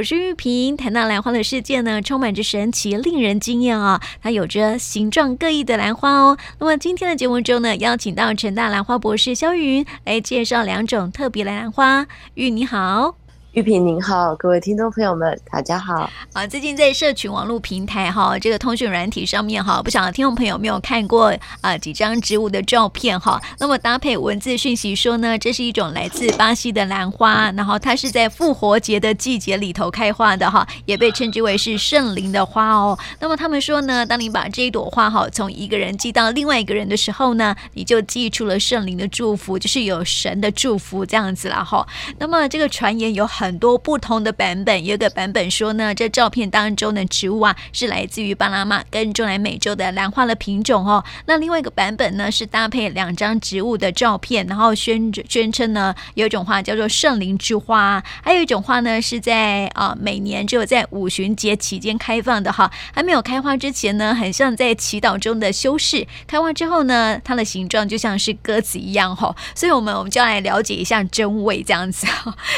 我是玉萍。谈到兰花的世界呢，充满着神奇，令人惊艳哦！它有着形状各异的兰花哦。那么今天的节目中呢，邀请到陈大兰花博士肖云来介绍两种特别的兰花。玉你好。玉萍您好，各位听众朋友们，大家好。啊，最近在社群网络平台哈，这个通讯软体上面哈，不晓得听众朋友有没有看过啊几张植物的照片哈？那么搭配文字讯息说呢，这是一种来自巴西的兰花，然后它是在复活节的季节里头开花的哈，也被称之为是圣灵的花哦。那么他们说呢，当你把这一朵花哈从一个人寄到另外一个人的时候呢，你就寄出了圣灵的祝福，就是有神的祝福这样子了哈。那么这个传言有好。很多不同的版本，有一个版本说呢，这照片当中的植物啊是来自于巴拿马跟中南美洲的兰花的品种哦。那另外一个版本呢是搭配两张植物的照片，然后宣宣称呢有一种花叫做圣灵之花，还有一种花呢是在啊每年只有在五旬节期间开放的哈，还没有开花之前呢，很像在祈祷中的修饰；开花之后呢，它的形状就像是鸽子一样哈。所以我们我们就要来了解一下真伪这样子，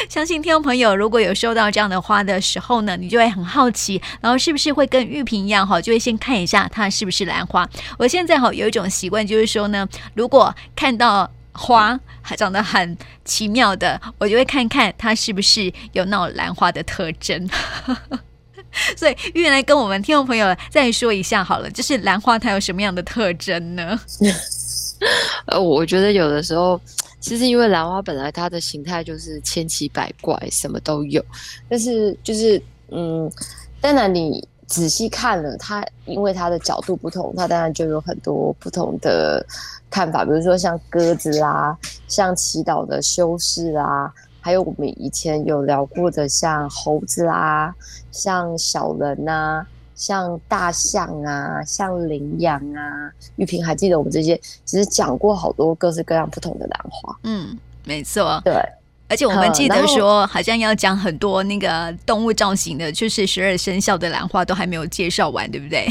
相信听众朋友。朋友如果有收到这样的花的时候呢，你就会很好奇，然后是不是会跟玉萍一样哈，就会先看一下它是不是兰花。我现在哈有一种习惯，就是说呢，如果看到花长得很奇妙的，我就会看看它是不是有那种兰花的特征。所以玉来跟我们听众朋友再说一下好了，就是兰花它有什么样的特征呢？呃，我觉得有的时候。其实，因为兰花本来它的形态就是千奇百怪，什么都有。但是，就是嗯，当然你仔细看了它，因为它的角度不同，它当然就有很多不同的看法。比如说像鸽子啊，像祈祷的修饰啊，还有我们以前有聊过的像猴子啊，像小人呐、啊。像大象啊，像羚羊啊，玉萍还记得我们这些，其实讲过好多各式各样不同的兰花。嗯，没错，对。而且我们记得说，好像要讲很多那个动物造型的，就是十二生肖的兰花都还没有介绍完，对不对？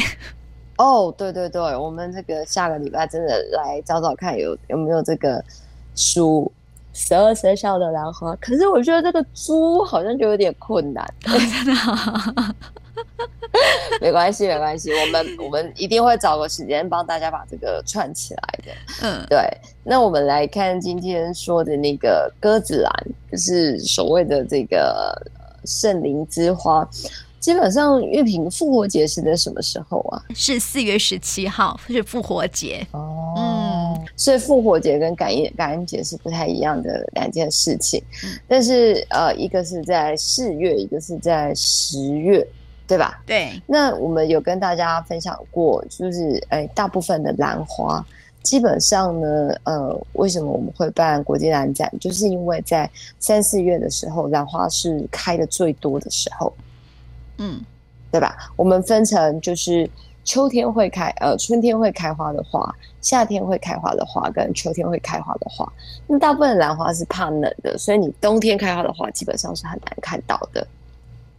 哦，对对对，我们这个下个礼拜真的来找找看有有没有这个书十二生肖的兰花。可是我觉得这个猪好像就有点困难，哦、真的。没关系，没关系，我们我们一定会找个时间帮大家把这个串起来的。嗯，对。那我们来看今天说的那个鸽子兰，就是所谓的这个圣灵之花。基本上，玉萍复活节是在什么时候啊？是四月十七号，是复活节。哦，嗯，所以复活节跟感恩感恩节是不太一样的两件事情。嗯，但是呃，一个是在四月，一个是在十月。对吧？对。那我们有跟大家分享过，就是诶，大部分的兰花，基本上呢，呃，为什么我们会办国际兰展？就是因为在三四月的时候，兰花是开的最多的时候。嗯，对吧？我们分成就是秋天会开，呃，春天会开花的花，夏天会开花的花，跟秋天会开花的花。那大部分兰花是怕冷的，所以你冬天开花的花，基本上是很难看到的。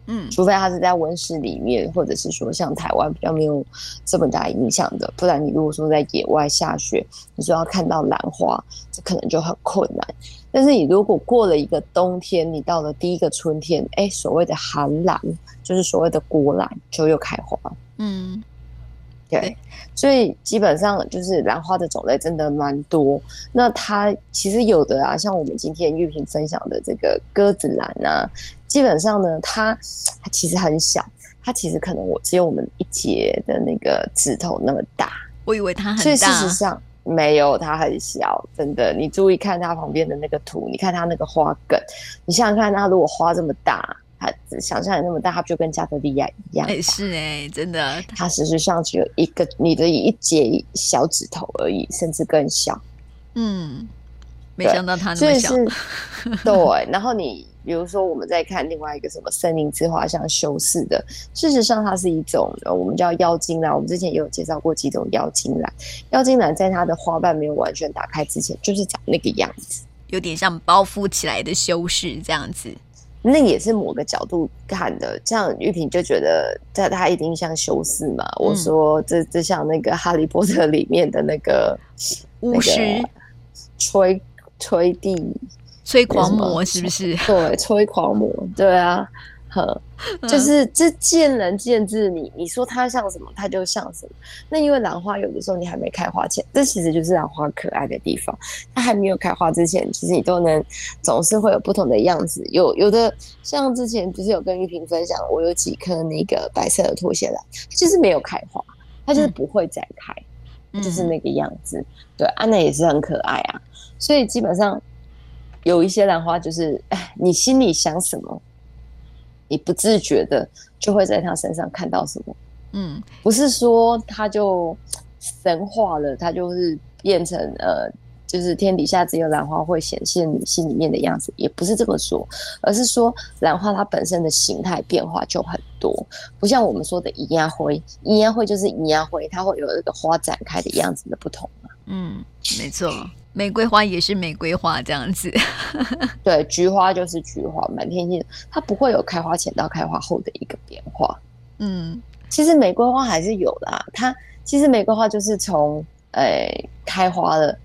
嗯，除非它是在温室里面，或者是说像台湾比较没有这么大影响的，不然你如果说在野外下雪，你说要看到兰花，这可能就很困难。但是你如果过了一个冬天，你到了第一个春天，哎，所谓的寒兰，就是所谓的国兰，就又开花。嗯。对，所以基本上就是兰花的种类真的蛮多。那它其实有的啊，像我们今天玉萍分享的这个鸽子兰啊，基本上呢，它它其实很小，它其实可能我只有我们一节的那个指头那么大。我以为它很大，所以事实上没有，它很小，真的。你注意看它旁边的那个图，你看它那个花梗，你想想看，它如果花这么大。它想象那么大，它就跟加德利亚一样。是哎，真的，它事实上只有一个你的一节小指头而已，甚至更小。嗯，没想到它那么小。是对，然后你比如说，我们在看另外一个什么森林之花，像修饰的，事实上它是一种我们叫妖精兰。我们之前也有介绍过几种妖精兰。妖精兰在它的花瓣没有完全打开之前，就是长那个样子，有点像包覆起来的修饰这样子。那也是某个角度看的，这样玉萍就觉得它它一定像修饰嘛。嗯、我说这这像那个《哈利波特》里面的那个巫师，吹吹地吹狂魔是不是？对，吹狂魔，对啊。呵，就是这见仁见智你。你你说它像什么，它就像什么。那因为兰花有的时候你还没开花前，这其实就是兰花可爱的地方。它还没有开花之前，其实你都能总是会有不同的样子。有有的像之前不是有跟玉萍分享，我有几颗那个白色的拖鞋兰，它就是没有开花，它就是不会再开，嗯、就是那个样子。对，安娜也是很可爱啊。所以基本上有一些兰花就是，哎，你心里想什么？你不自觉的就会在他身上看到什么，嗯，不是说他就神化了，他就是变成呃，就是天底下只有兰花会显现你心里面的样子，也不是这么说，而是说兰花它本身的形态变化就很多，不像我们说的银芽灰，银芽灰就是银芽灰，它会有一个花展开的样子的不同嘛，嗯，没错。玫瑰花也是玫瑰花这样子，对，菊花就是菊花，满天星，它不会有开花前到开花后的一个变化。嗯，其实玫瑰花还是有啦，它其实玫瑰花就是从诶、欸、开花了，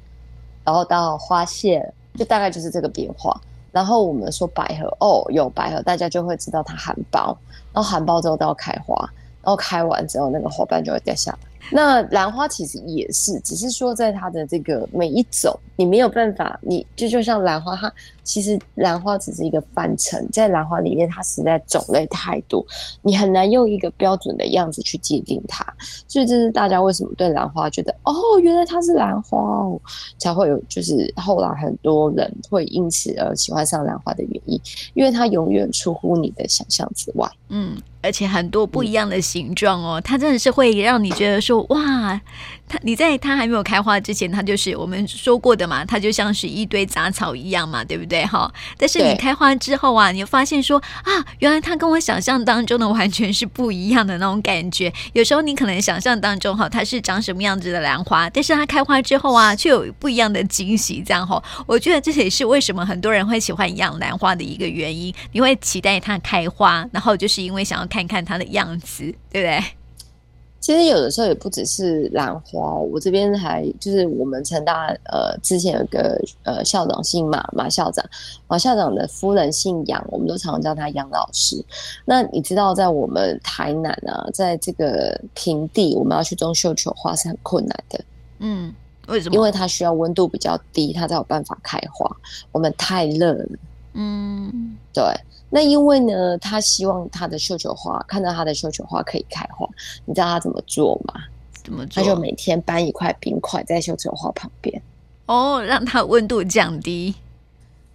然后到花谢了，就大概就是这个变化。然后我们说百合，哦，有百合，大家就会知道它含苞，然后含苞之后到开花，然后开完之后那个花瓣就会掉下来。那兰花其实也是，只是说在它的这个每一种，你没有办法，你就就像兰花，它其实兰花只是一个范畴，在兰花里面，它实在种类太多，你很难用一个标准的样子去界定它。所以这是大家为什么对兰花觉得哦，原来它是兰花哦，才会有就是后来很多人会因此而喜欢上兰花的原因，因为它永远出乎你的想象之外。嗯。而且很多不一样的形状哦，它真的是会让你觉得说哇，它你在它还没有开花之前，它就是我们说过的嘛，它就像是一堆杂草一样嘛，对不对哈？但是你开花之后啊，你就发现说啊，原来它跟我想象当中的完全是不一样的那种感觉。有时候你可能想象当中哈，它是长什么样子的兰花，但是它开花之后啊，却有不一样的惊喜。这样哈，我觉得这也是为什么很多人会喜欢养兰花的一个原因。你会期待它开花，然后就是因为想要。看看它的样子，对不对？其实有的时候也不只是兰花，我这边还就是我们成大呃，之前有个呃校长姓马，马校长，马校长的夫人姓杨，我们都常常叫他杨老师。那你知道，在我们台南啊，在这个平地，我们要去种绣球花是很困难的。嗯，为什么？因为它需要温度比较低，它才有办法开花。我们太热了。嗯，对。那因为呢，他希望他的绣球花看到他的绣球花可以开花，你知道他怎么做吗？怎么做？他就每天搬一块冰块在绣球花旁边，哦，让它温度降低，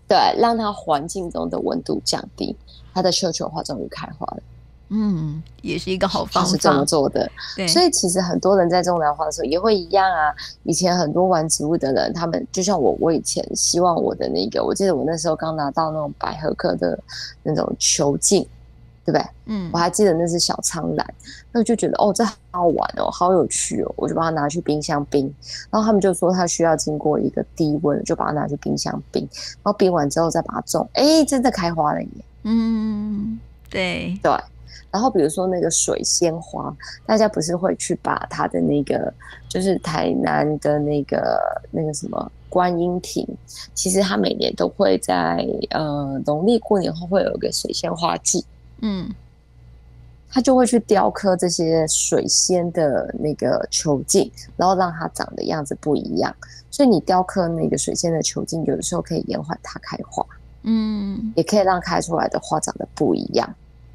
对，让它环境中的温度降低，他的绣球花终于开花了。嗯，也是一个好方法，是这么做的。对，所以其实很多人在种兰花的时候也会一样啊。以前很多玩植物的人，他们就像我，我以前希望我的那个，我记得我那时候刚拿到那种百合科的那种球茎，对不对？嗯，我还记得那是小苍兰，那我就觉得哦，这好好玩哦，好有趣哦，我就把它拿去冰箱冰。然后他们就说它需要经过一个低温，就把它拿去冰箱冰。然后冰完之后再把它种，哎，真的开花了耶！嗯，对对。然后比如说那个水仙花，大家不是会去把它的那个，就是台南的那个那个什么观音亭，其实它每年都会在呃农历过年后会有一个水仙花季，嗯，他就会去雕刻这些水仙的那个球茎，然后让它长的样子不一样，所以你雕刻那个水仙的球茎，有的时候可以延缓它开花，嗯，也可以让开出来的花长得不一样。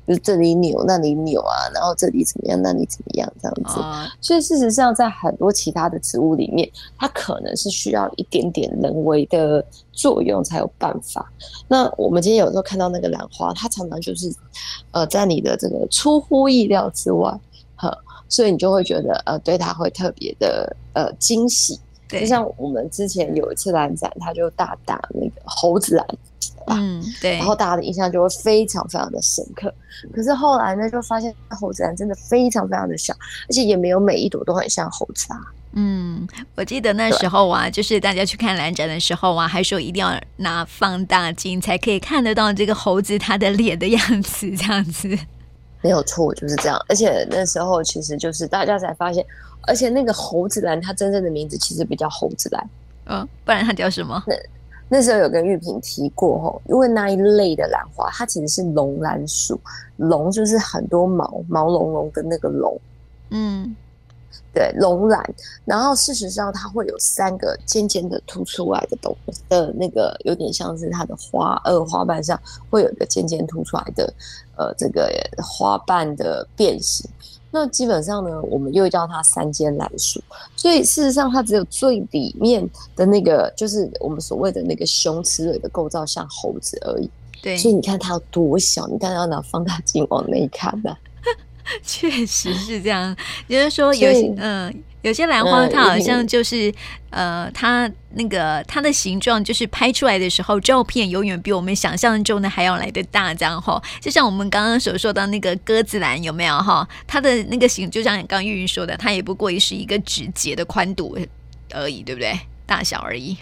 就这里扭，那里扭啊，然后这里怎么样，那里怎么样，这样子。Uh, 所以事实上，在很多其他的植物里面，它可能是需要一点点人为的作用才有办法。那我们今天有时候看到那个兰花，它常常就是，呃，在你的这个出乎意料之外，哈，所以你就会觉得，呃，对它会特别的呃惊喜。对，就像我们之前有一次兰展，它就大大那个猴子兰。嗯，对，然后大家的印象就会非常非常的深刻。可是后来呢，就发现猴子兰真的非常非常的小，而且也没有每一朵都很像猴子啊。嗯，我记得那时候啊，就是大家去看兰展的时候啊，还说一定要拿放大镜才可以看得到这个猴子它的脸的样子，这样子。没有错，就是这样。而且那时候其实就是大家才发现，而且那个猴子兰它真正的名字其实不叫猴子兰，嗯，不然它叫什么？那时候有跟玉萍提过吼，因为那一类的兰花，它其实是龙兰属，龙就是很多毛毛茸茸的那个龙，嗯，对，龙兰。然后事实上，它会有三个尖尖的凸出来的东的那个，有点像是它的花呃花瓣上会有一个尖尖凸出来的呃这个花瓣的变形。那基本上呢，我们又叫它三间兰属，所以事实上它只有最里面的那个，就是我们所谓的那个胸齿蕊的构造像猴子而已。对，所以你看它有多小，你看要拿放大镜往内看的，确实是这样。就是说有些嗯。有些兰花，它好像就是，嗯、呃，它那个它的形状，就是拍出来的时候，照片永远比我们想象中的还要来的大，这样哈。就像我们刚刚所说的那个鸽子兰，有没有哈？它的那个形，就像你刚刚玉云说的，它也不过于是一个指节的宽度而已，对不对？大小而已。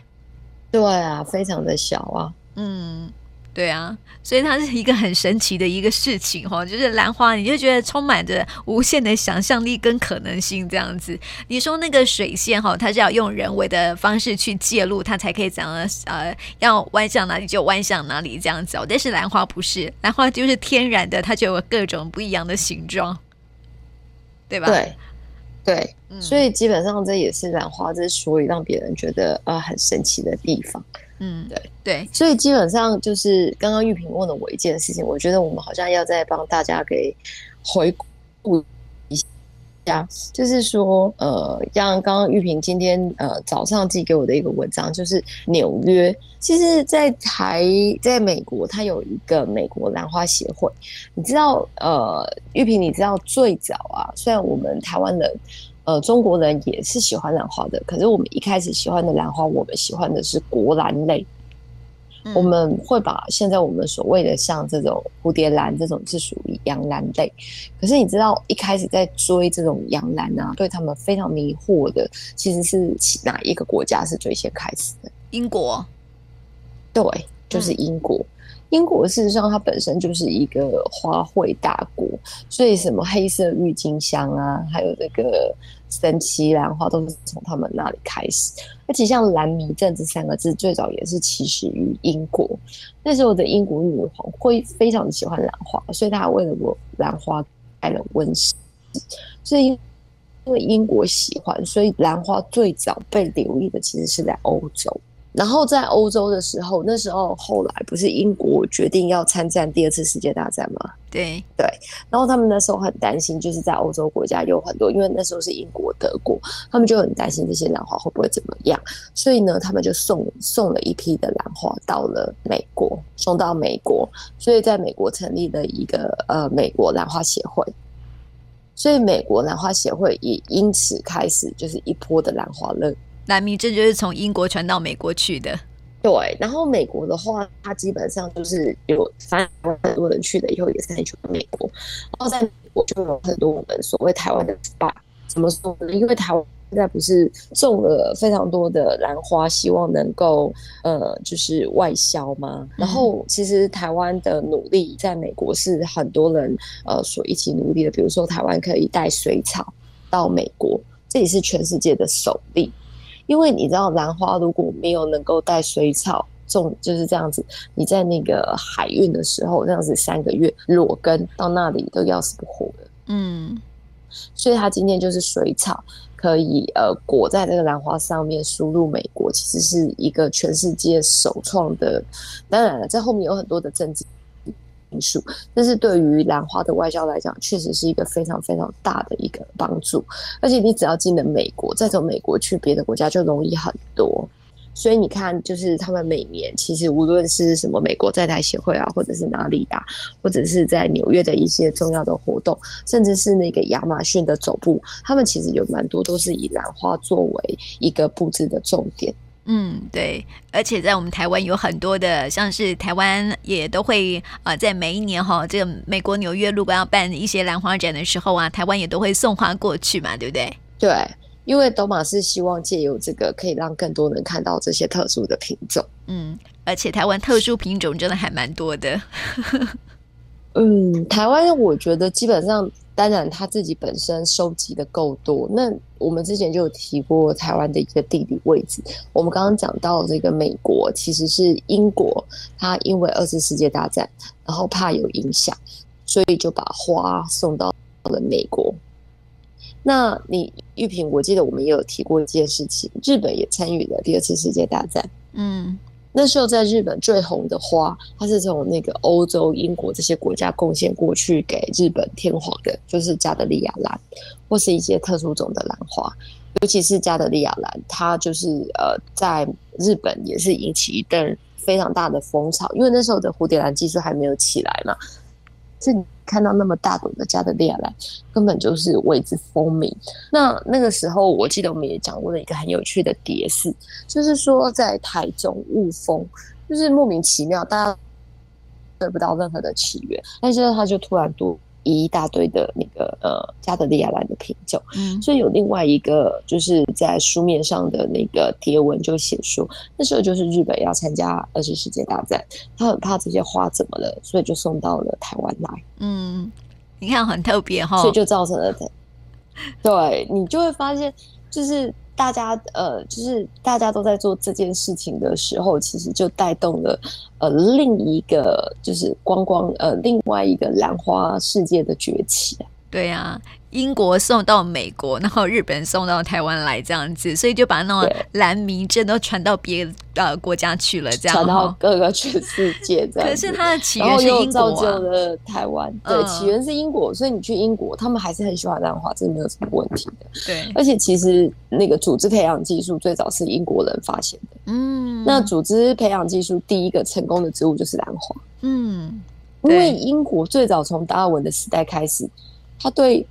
对啊，非常的小啊。嗯。对啊，所以它是一个很神奇的一个事情哈，就是兰花，你就觉得充满着无限的想象力跟可能性这样子。你说那个水线哈，它是要用人为的方式去介入，它才可以怎样呃，要弯向哪里就弯向哪里这样子哦。但是兰花不是，兰花就是天然的，它就有各种不一样的形状，对吧？对，对，嗯，所以基本上这也是兰花之所以让别人觉得啊，呃，很神奇的地方。嗯，对对，所以基本上就是刚刚玉萍问了我一件事情，我觉得我们好像要再帮大家给回顾一下，就是说，呃，像刚刚玉萍今天呃早上寄给我的一个文章，就是纽约，其实，在台在美国，它有一个美国兰花协会，你知道，呃，玉萍，你知道最早啊，虽然我们台湾人。呃，中国人也是喜欢兰花的，可是我们一开始喜欢的兰花，我们喜欢的是国兰类。嗯、我们会把现在我们所谓的像这种蝴蝶兰这种是属于洋兰类。可是你知道一开始在追这种洋兰啊，对他们非常迷惑的，其实是哪一个国家是最先开始的？英国。对，就是英国。嗯英国事实上，它本身就是一个花卉大国，所以什么黑色郁金香啊，还有这个神奇兰花，都是从他们那里开始。而且像蓝迷阵这三个字，最早也是起始于英国。那时候的英国女皇会非常喜欢兰花，所以她为了我兰花开了温室。所以因为英国喜欢，所以兰花最早被留意的其实是在欧洲。然后在欧洲的时候，那时候后来不是英国决定要参战第二次世界大战吗？对对。然后他们那时候很担心，就是在欧洲国家有很多，因为那时候是英国、德国，他们就很担心这些兰花会不会怎么样，所以呢，他们就送送了一批的兰花到了美国，送到美国，所以在美国成立了一个呃美国兰花协会，所以美国兰花协会也因此开始就是一波的兰花热。南明镇就是从英国传到美国去的，对。然后美国的话，它基本上就是有翻很多人去了以后，也是很喜欢美国。然后在美国就有很多我们所谓台湾的 SPA，，怎么说呢？因为台湾现在不是种了非常多的兰花，希望能够呃，就是外销吗？然后其实台湾的努力在美国是很多人呃所一起努力的。比如说台湾可以带水草到美国，这也是全世界的首例。因为你知道，兰花如果没有能够带水草种，就是这样子。你在那个海运的时候，这样子三个月裸根到那里都要死不活的。嗯，所以它今天就是水草可以呃裹在这个兰花上面输入美国，其实是一个全世界首创的。当然了，在后面有很多的政治。因素，但是对于兰花的外销来讲，确实是一个非常非常大的一个帮助。而且你只要进了美国，再从美国去别的国家就容易很多。所以你看，就是他们每年其实无论是什么美国在台协会啊，或者是哪里啊，或者是在纽约的一些重要的活动，甚至是那个亚马逊的总部，他们其实有蛮多都是以兰花作为一个布置的重点。嗯，对，而且在我们台湾有很多的，像是台湾也都会啊、呃，在每一年哈，这个美国纽约如果要办一些兰花展的时候啊，台湾也都会送花过去嘛，对不对？对，因为斗马是希望借由这个，可以让更多人看到这些特殊的品种。嗯，而且台湾特殊品种真的还蛮多的。嗯，台湾我觉得基本上当然他自己本身收集的够多。那我们之前就有提过台湾的一个地理位置。我们刚刚讲到这个美国，其实是英国，他因为二次世界大战，然后怕有影响，所以就把花送到了美国。那你玉萍，我记得我们也有提过一件事情，日本也参与了第二次世界大战。嗯。那时候在日本最红的花，它是从那个欧洲、英国这些国家贡献过去给日本天皇的，就是加德利亚兰，或是一些特殊种的兰花，尤其是加德利亚兰，它就是呃在日本也是引起一阵非常大的风潮，因为那时候的蝴蝶兰技术还没有起来嘛。是你看到那么大朵的加德利亚兰，根本就是为之风靡。那那个时候，我记得我们也讲过了一个很有趣的蝶式，就是说在台中雾峰，就是莫名其妙，大家得不到任何的起源，但是它就突然多。一大堆的那个呃加德利亚兰的品种，嗯，所以有另外一个就是在书面上的那个贴文就写说，那时候就是日本要参加二次世界大战，他很怕这些花怎么了，所以就送到了台湾来。嗯，你看很特别哈，所以就造成了，对你就会发现就是。大家呃，就是大家都在做这件事情的时候，其实就带动了呃另一个就是光光呃另外一个兰花世界的崛起。对呀、啊。英国送到美国，然后日本送到台湾来，这样子，所以就把那种兰迷症都传到别的国家去了，这样传到各个全世界这样。可是它的起源是英国、啊，造就了台湾。对、嗯，起源是英国，所以你去英国，他们还是很喜欢兰花，这没有什么问题的。对，而且其实那个组织培养技术最早是英国人发现的。嗯，那组织培养技术第一个成功的植物就是兰花。嗯，因为英国最早从达尔文的时代开始，他对。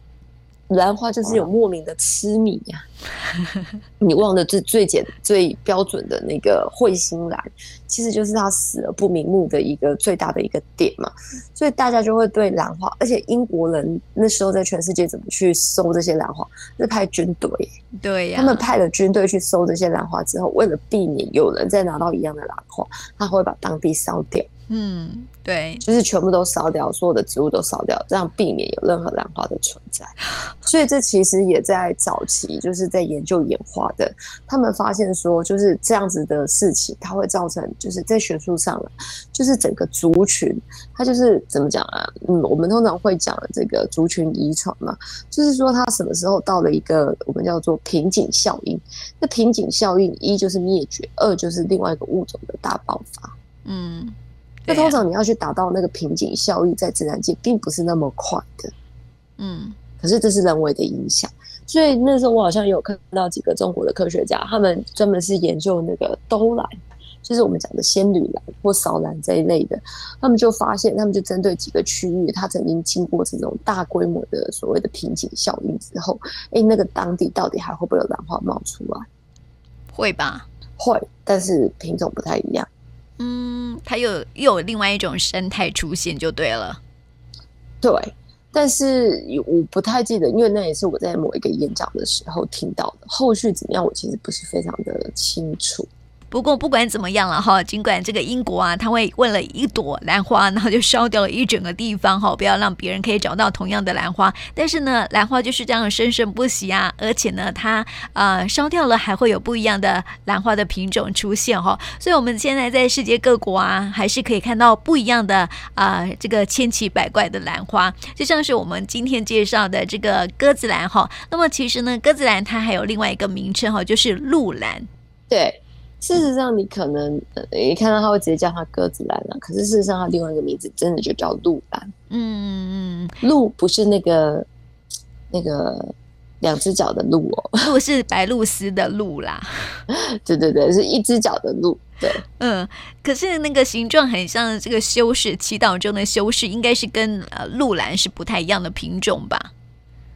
兰花就是有莫名的痴迷呀、啊，你忘了最最简最标准的那个彗星兰，其实就是他死而不瞑目的一个最大的一个点嘛，所以大家就会对兰花，而且英国人那时候在全世界怎么去收这些兰花，是派军队，对呀、啊，他们派了军队去收这些兰花之后，为了避免有人再拿到一样的兰花，他会把当地烧掉。嗯，对，就是全部都烧掉，所有的植物都烧掉，这样避免有任何兰花的存在。所以这其实也在早期，就是在研究演化的，他们发现说，就是这样子的事情，它会造成，就是在学术上了，就是整个族群，它就是怎么讲啊？嗯，我们通常会讲这个族群遗传嘛，就是说它什么时候到了一个我们叫做瓶颈效应。那瓶颈效应一就是灭绝，二就是另外一个物种的大爆发。嗯。那通常你要去达到那个瓶颈效益，在自然界并不是那么快的，嗯，可是这是人为的影响。所以那时候我好像有看到几个中国的科学家，他们专门是研究那个兜兰，就是我们讲的仙女兰或扫兰这一类的，他们就发现，他们就针对几个区域，它曾经经过这种大规模的所谓的瓶颈效应之后，哎，那个当地到底还会不会有兰花冒出来？会吧，会，但是品种不太一样。嗯，它又又有另外一种生态出现，就对了。对，但是我不太记得，因为那也是我在某一个演讲的时候听到的。后续怎么样，我其实不是非常的清楚。不过不管怎么样了哈，尽管这个英国啊，他会为了一朵兰花，然后就烧掉了一整个地方哈，不要让别人可以找到同样的兰花。但是呢，兰花就是这样生生不息啊，而且呢，它呃烧掉了还会有不一样的兰花的品种出现哈。所以我们现在在世界各国啊，还是可以看到不一样的啊、这个千奇百怪的兰花，就像是我们今天介绍的这个鸽子兰哈。那么其实呢，鸽子兰它还有另外一个名称哈，就是鹿兰。对。事实上，你可能一看到他会直接叫它鸽子兰了，可是事实上，它另外一个名字真的就叫鹿兰。嗯嗯，鹿不是那个那个两只脚的鹿哦，鹿是白鹭鸶的鹭啦。对对对，是一只脚的鹿。对，嗯，可是那个形状很像这个修士祈祷中的修士，应该是跟呃鹿兰是不太一样的品种吧？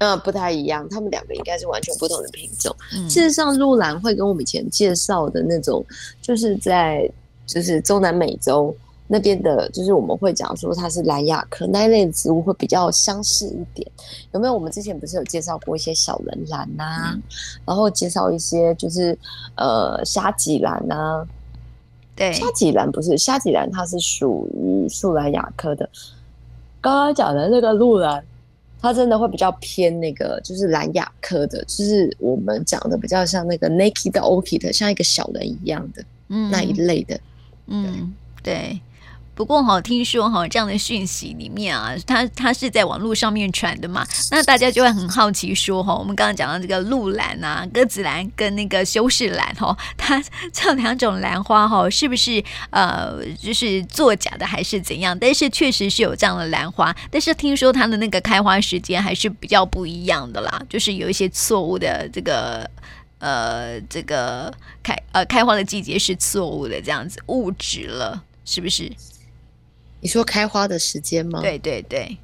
呃，不太一样，他们两个应该是完全不同的品种。嗯、事实上，鹿兰会跟我们以前介绍的那种，就是在就是中南美洲那边的，就是我们会讲说它是兰亚科那一类的植物会比较相似一点。有没有？我们之前不是有介绍过一些小人兰呐、啊嗯，然后介绍一些就是呃虾脊兰呐、啊。对，虾脊兰不是虾脊兰，它是属于树兰亚科的。刚刚讲的那个露兰。它真的会比较偏那个，就是蓝雅科的，就是我们讲的比较像那个 naked orchid，像一个小人一样的，嗯，那一类的，嗯，对。不过哈，听说哈这样的讯息里面啊，它它是在网络上面传的嘛，那大家就会很好奇说哈，我们刚刚讲到这个鹿兰啊、鸽子兰跟那个修饰兰哈，它这两种兰花哈，是不是呃就是作假的还是怎样？但是确实是有这样的兰花，但是听说它的那个开花时间还是比较不一样的啦，就是有一些错误的这个呃这个开呃开花的季节是错误的，这样子误植了，是不是？你说开花的时间吗？对对对，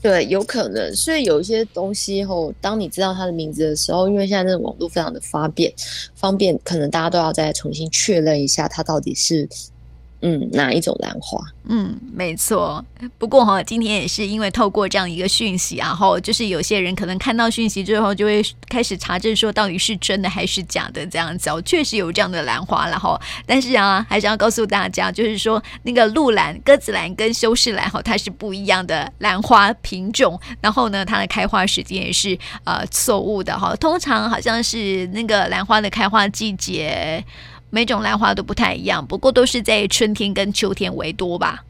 对，有可能。所以有一些东西后，当你知道它的名字的时候，因为现在这个网络非常的方便，方便可能大家都要再重新确认一下，它到底是。嗯，哪一种兰花？嗯，没错。不过哈，今天也是因为透过这样一个讯息啊，后就是有些人可能看到讯息之后，就会开始查证说到底是真的还是假的这样子哦。确实有这样的兰花了哈，但是啊，还是要告诉大家，就是说那个鹿兰、鸽子兰跟修饰兰哈，它是不一样的兰花品种。然后呢，它的开花时间也是呃错误的哈。通常好像是那个兰花的开花季节。每种兰花都不太一样，不过都是在春天跟秋天为多吧。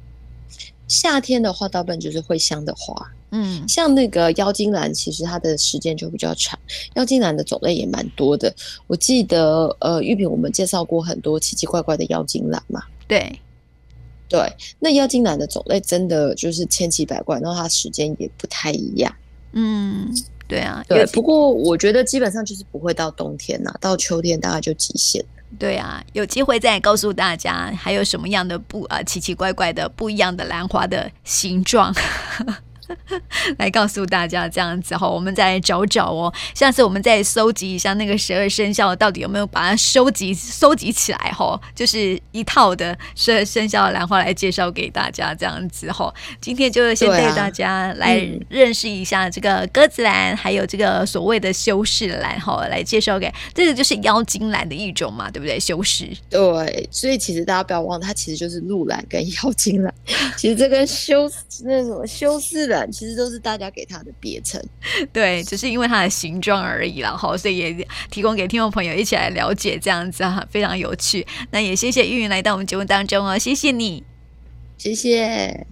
夏天的话，大部分就是会香的花。嗯，像那个妖精兰，其实它的时间就比较长。妖精兰的种类也蛮多的。我记得，呃，玉萍我们介绍过很多奇奇怪怪的妖精兰嘛。对，对，那妖精兰的种类真的就是千奇百怪，然后它时间也不太一样。嗯，对啊，对。不过我觉得基本上就是不会到冬天呐，到秋天大概就极限。对啊，有机会再告诉大家还有什么样的不啊奇奇怪怪的不一样的兰花的形状。来告诉大家这样子哈，我们再找找哦。下次我们再搜集一下那个十二生肖到底有没有把它收集收集起来哈，就是一套的十二生肖的兰花来介绍给大家这样子哈。今天就先带大家来认识一下这个鸽子兰，还有这个所谓的修饰兰哈，来介绍给这个就是妖精兰的一种嘛，对不对？修饰对，所以其实大家不要忘了，它其实就是鹿兰跟妖精兰。其实这跟修那什么修饰兰。其实都是大家给它的别称，对，只是因为它的形状而已啦，哈，所以也提供给听众朋友一起来了解，这样子啊，非常有趣。那也谢谢玉云来到我们节目当中哦，谢谢你，谢谢。